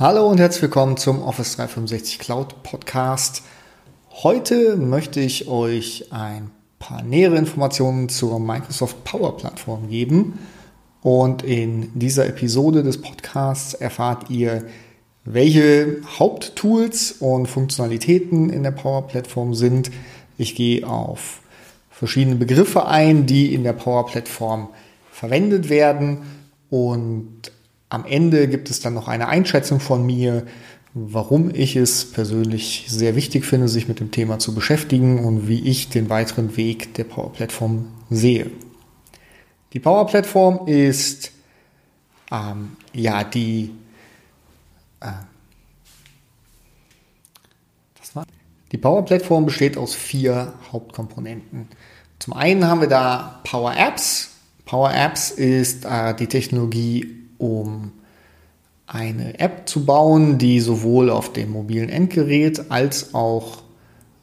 Hallo und herzlich willkommen zum Office 365 Cloud Podcast. Heute möchte ich euch ein paar nähere Informationen zur Microsoft Power Plattform geben. Und in dieser Episode des Podcasts erfahrt ihr, welche Haupttools und Funktionalitäten in der Power Plattform sind. Ich gehe auf verschiedene Begriffe ein, die in der Power Plattform verwendet werden und am Ende gibt es dann noch eine Einschätzung von mir, warum ich es persönlich sehr wichtig finde, sich mit dem Thema zu beschäftigen und wie ich den weiteren Weg der Power Plattform sehe. Die Power Plattform ist ähm, ja die äh, die Power Plattform besteht aus vier Hauptkomponenten. Zum einen haben wir da Power Apps. Power Apps ist äh, die Technologie um eine App zu bauen, die sowohl auf dem mobilen Endgerät als auch,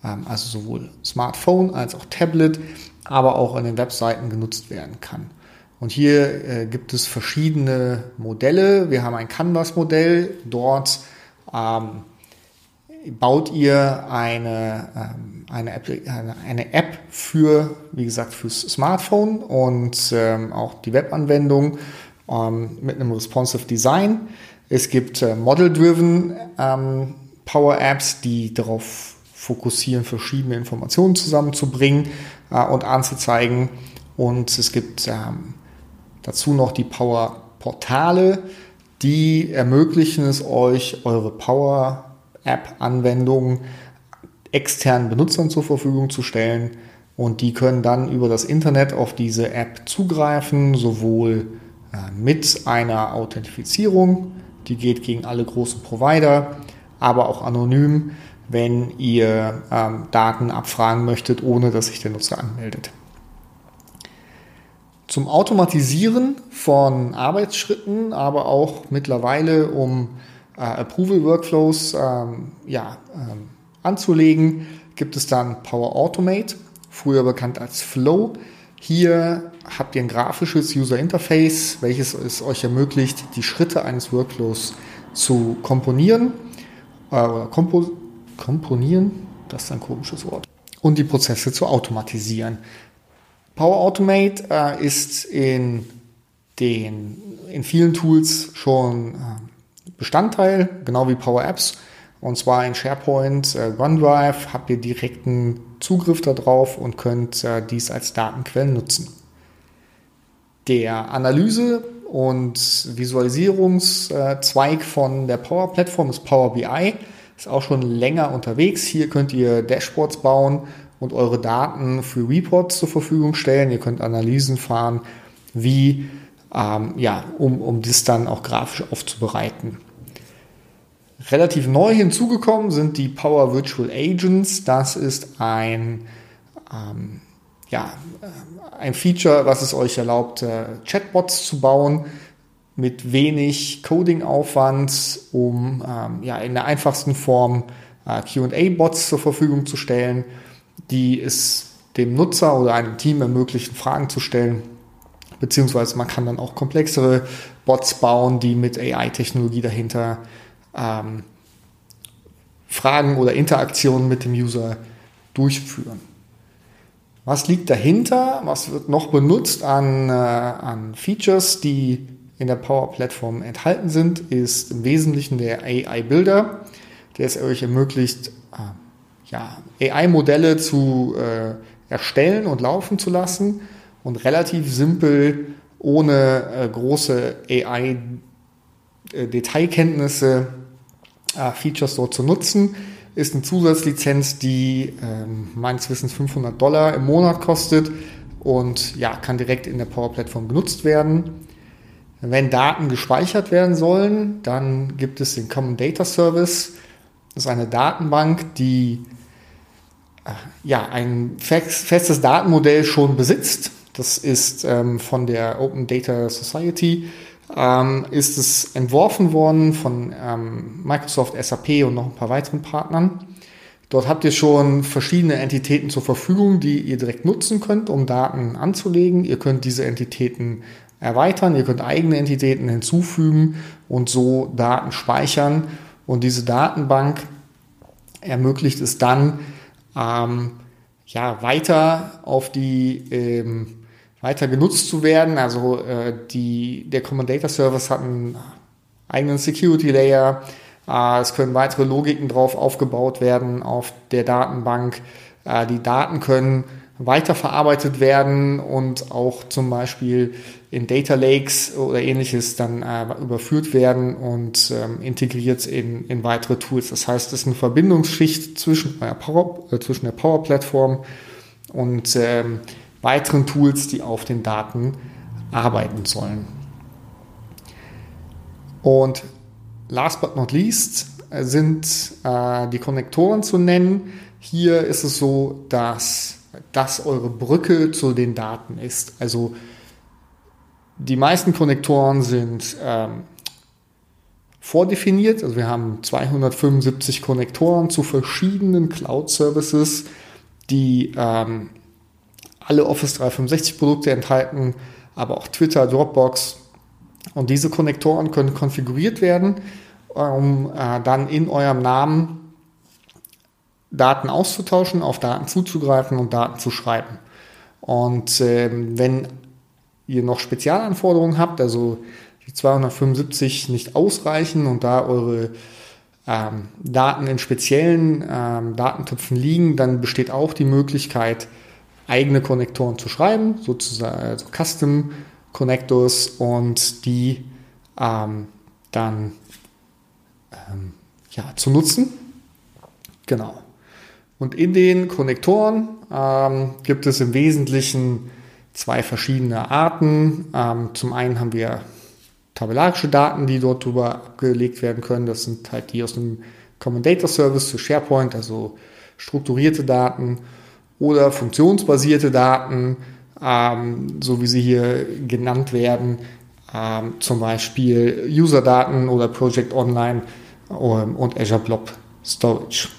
ähm, also sowohl Smartphone als auch Tablet, aber auch an den Webseiten genutzt werden kann. Und hier äh, gibt es verschiedene Modelle. Wir haben ein Canvas-Modell. Dort ähm, baut ihr eine, ähm, eine, App, eine, eine, App für, wie gesagt, fürs Smartphone und ähm, auch die Webanwendung ähm, mit einem responsive Design. Es gibt äh, Model-Driven ähm, Power Apps, die darauf fokussieren, verschiedene Informationen zusammenzubringen äh, und anzuzeigen. Und es gibt ähm, dazu noch die Power Portale, die ermöglichen es euch, eure Power App Anwendungen externen Benutzern zur Verfügung zu stellen. Und die können dann über das Internet auf diese App zugreifen, sowohl mit einer Authentifizierung, die geht gegen alle großen Provider, aber auch anonym, wenn ihr ähm, Daten abfragen möchtet, ohne dass sich der Nutzer anmeldet. Zum Automatisieren von Arbeitsschritten, aber auch mittlerweile um äh, Approval Workflows ähm, ja, ähm, anzulegen, gibt es dann Power Automate, früher bekannt als Flow. Hier habt ihr ein grafisches User Interface, welches es euch ermöglicht, die Schritte eines Workflows zu komponieren äh, kompo komponieren, das ist ein komisches Wort, und die Prozesse zu automatisieren. Power Automate äh, ist in den in vielen Tools schon äh, Bestandteil, genau wie Power Apps. Und zwar in SharePoint, äh, OneDrive habt ihr direkten Zugriff darauf und könnt äh, dies als Datenquellen nutzen. Der Analyse- und Visualisierungszweig von der Power Plattform ist Power BI. Ist auch schon länger unterwegs. Hier könnt ihr Dashboards bauen und eure Daten für Reports zur Verfügung stellen. Ihr könnt Analysen fahren, wie, ähm, ja, um, um das dann auch grafisch aufzubereiten. Relativ neu hinzugekommen sind die Power Virtual Agents. Das ist ein, ähm, ja, äh, ein Feature, was es euch erlaubt, äh, Chatbots zu bauen mit wenig Coding-Aufwand, um ähm, ja, in der einfachsten Form äh, QA-Bots zur Verfügung zu stellen, die es dem Nutzer oder einem Team ermöglichen, Fragen zu stellen. Beziehungsweise man kann dann auch komplexere Bots bauen, die mit AI-Technologie dahinter ähm, Fragen oder Interaktionen mit dem User durchführen. Was liegt dahinter? Was wird noch benutzt an, äh, an Features, die in der Power Plattform enthalten sind, ist im Wesentlichen der AI Builder, der es euch ermöglicht, äh, ja, AI-Modelle zu äh, erstellen und laufen zu lassen und relativ simpel, ohne äh, große AI-Detailkenntnisse äh, Features dort zu nutzen. Ist eine Zusatzlizenz, die ähm, meines Wissens 500 Dollar im Monat kostet und ja, kann direkt in der Power Plattform genutzt werden. Wenn Daten gespeichert werden sollen, dann gibt es den Common Data Service. Das ist eine Datenbank, die äh, ja, ein festes Datenmodell schon besitzt. Das ist ähm, von der Open Data Society ähm, ist es entworfen worden von ähm, Microsoft, SAP und noch ein paar weiteren Partnern. Dort habt ihr schon verschiedene Entitäten zur Verfügung, die ihr direkt nutzen könnt, um Daten anzulegen. Ihr könnt diese Entitäten erweitern, ihr könnt eigene Entitäten hinzufügen und so Daten speichern. Und diese Datenbank ermöglicht es dann, ähm, ja, weiter auf die ähm, weiter genutzt zu werden. Also äh, die, der Common Data Service hat einen eigenen Security Layer. Äh, es können weitere Logiken drauf aufgebaut werden auf der Datenbank. Äh, die Daten können weiterverarbeitet werden und auch zum Beispiel in Data Lakes oder ähnliches dann äh, überführt werden und ähm, integriert in, in weitere Tools. Das heißt, es ist eine Verbindungsschicht zwischen, äh, Power, äh, zwischen der Power Plattform und ähm, weiteren Tools, die auf den Daten arbeiten sollen. Und last but not least äh, sind äh, die Konnektoren zu nennen. Hier ist es so, dass das eure Brücke zu den Daten ist. Also die meisten Konnektoren sind ähm, vordefiniert. Also wir haben 275 Konnektoren zu verschiedenen Cloud-Services, die ähm, alle Office 365 Produkte enthalten, aber auch Twitter, Dropbox. Und diese Konnektoren können konfiguriert werden, um äh, dann in eurem Namen Daten auszutauschen, auf Daten zuzugreifen und Daten zu schreiben. Und ähm, wenn ihr noch Spezialanforderungen habt, also die 275 nicht ausreichen und da eure ähm, Daten in speziellen ähm, Datentöpfen liegen, dann besteht auch die Möglichkeit, eigene Konnektoren zu schreiben, sozusagen also Custom Connectors und die ähm, dann ähm, ja, zu nutzen. Genau. Und in den Konnektoren ähm, gibt es im Wesentlichen zwei verschiedene Arten. Ähm, zum einen haben wir tabellarische Daten, die dort drüber abgelegt werden können. Das sind halt die aus dem Common Data Service zu SharePoint, also strukturierte Daten oder funktionsbasierte Daten, ähm, so wie sie hier genannt werden, ähm, zum Beispiel User-Daten oder Project Online ähm, und Azure Blob Storage.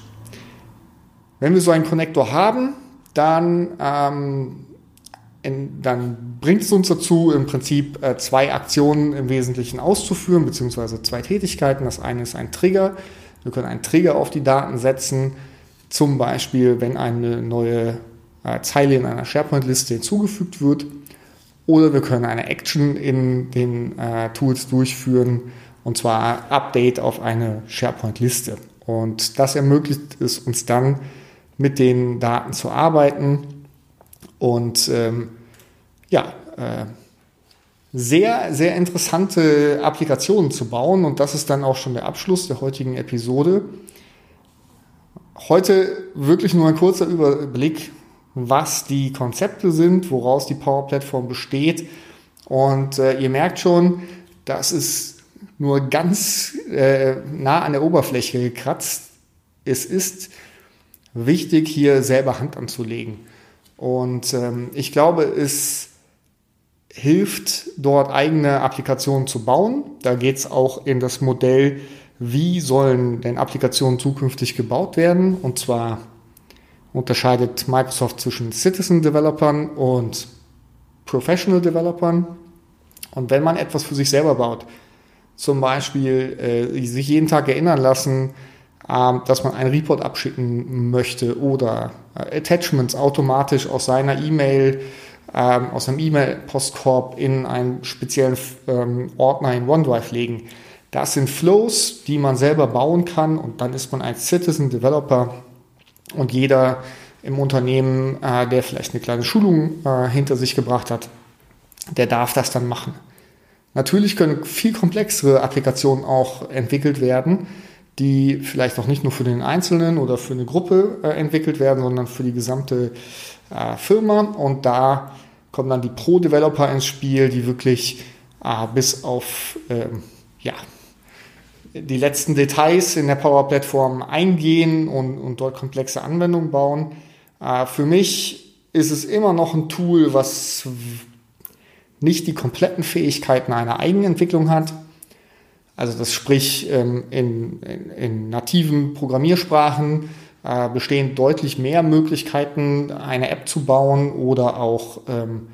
Wenn wir so einen Connector haben, dann, ähm, in, dann bringt es uns dazu, im Prinzip äh, zwei Aktionen im Wesentlichen auszuführen, beziehungsweise zwei Tätigkeiten. Das eine ist ein Trigger. Wir können einen Trigger auf die Daten setzen, zum Beispiel, wenn eine neue äh, Zeile in einer SharePoint-Liste hinzugefügt wird. Oder wir können eine Action in den äh, Tools durchführen, und zwar Update auf eine SharePoint-Liste. Und das ermöglicht es uns dann, mit den Daten zu arbeiten und ähm, ja, äh, sehr, sehr interessante Applikationen zu bauen. Und das ist dann auch schon der Abschluss der heutigen Episode. Heute wirklich nur ein kurzer Überblick, was die Konzepte sind, woraus die Power Plattform besteht. Und äh, ihr merkt schon, das ist nur ganz äh, nah an der Oberfläche gekratzt. Es ist wichtig, hier selber Hand anzulegen. Und ähm, ich glaube, es hilft, dort eigene Applikationen zu bauen. Da geht es auch in das Modell, wie sollen denn Applikationen zukünftig gebaut werden. Und zwar unterscheidet Microsoft zwischen Citizen Developern und Professional Developern. Und wenn man etwas für sich selber baut, zum Beispiel äh, sich jeden Tag erinnern lassen, ähm, dass man einen Report abschicken möchte oder äh, Attachments automatisch aus seiner E-Mail, ähm, aus einem E-Mail-Postkorb in einen speziellen ähm, Ordner in OneDrive legen. Das sind Flows, die man selber bauen kann und dann ist man ein Citizen Developer und jeder im Unternehmen, äh, der vielleicht eine kleine Schulung äh, hinter sich gebracht hat, der darf das dann machen. Natürlich können viel komplexere Applikationen auch entwickelt werden, die vielleicht auch nicht nur für den Einzelnen oder für eine Gruppe äh, entwickelt werden, sondern für die gesamte äh, Firma. Und da kommen dann die Pro-Developer ins Spiel, die wirklich äh, bis auf ähm, ja, die letzten Details in der Power Plattform eingehen und, und dort komplexe Anwendungen bauen. Äh, für mich ist es immer noch ein Tool, was nicht die kompletten Fähigkeiten einer Eigenentwicklung hat, also das sprich ähm, in, in, in nativen Programmiersprachen äh, bestehen deutlich mehr Möglichkeiten, eine App zu bauen oder auch ähm,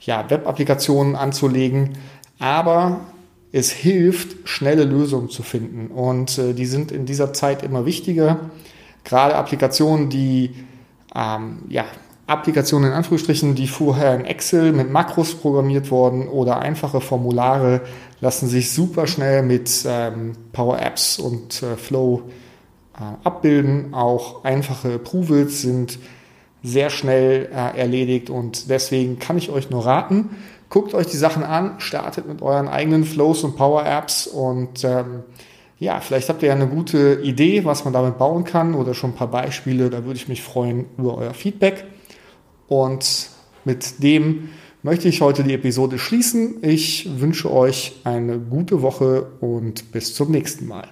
ja, Web-Applikationen anzulegen, aber es hilft, schnelle Lösungen zu finden. Und äh, die sind in dieser Zeit immer wichtiger. Gerade Applikationen, die ähm, ja, Applikationen in Anführungsstrichen, die vorher in Excel mit Makros programmiert wurden oder einfache Formulare lassen sich super schnell mit ähm, Power Apps und äh, Flow äh, abbilden. Auch einfache Approvals sind sehr schnell äh, erledigt und deswegen kann ich euch nur raten, guckt euch die Sachen an, startet mit euren eigenen Flows und Power Apps und ähm, ja, vielleicht habt ihr ja eine gute Idee, was man damit bauen kann oder schon ein paar Beispiele. Da würde ich mich freuen über euer Feedback. Und mit dem möchte ich heute die Episode schließen. Ich wünsche euch eine gute Woche und bis zum nächsten Mal.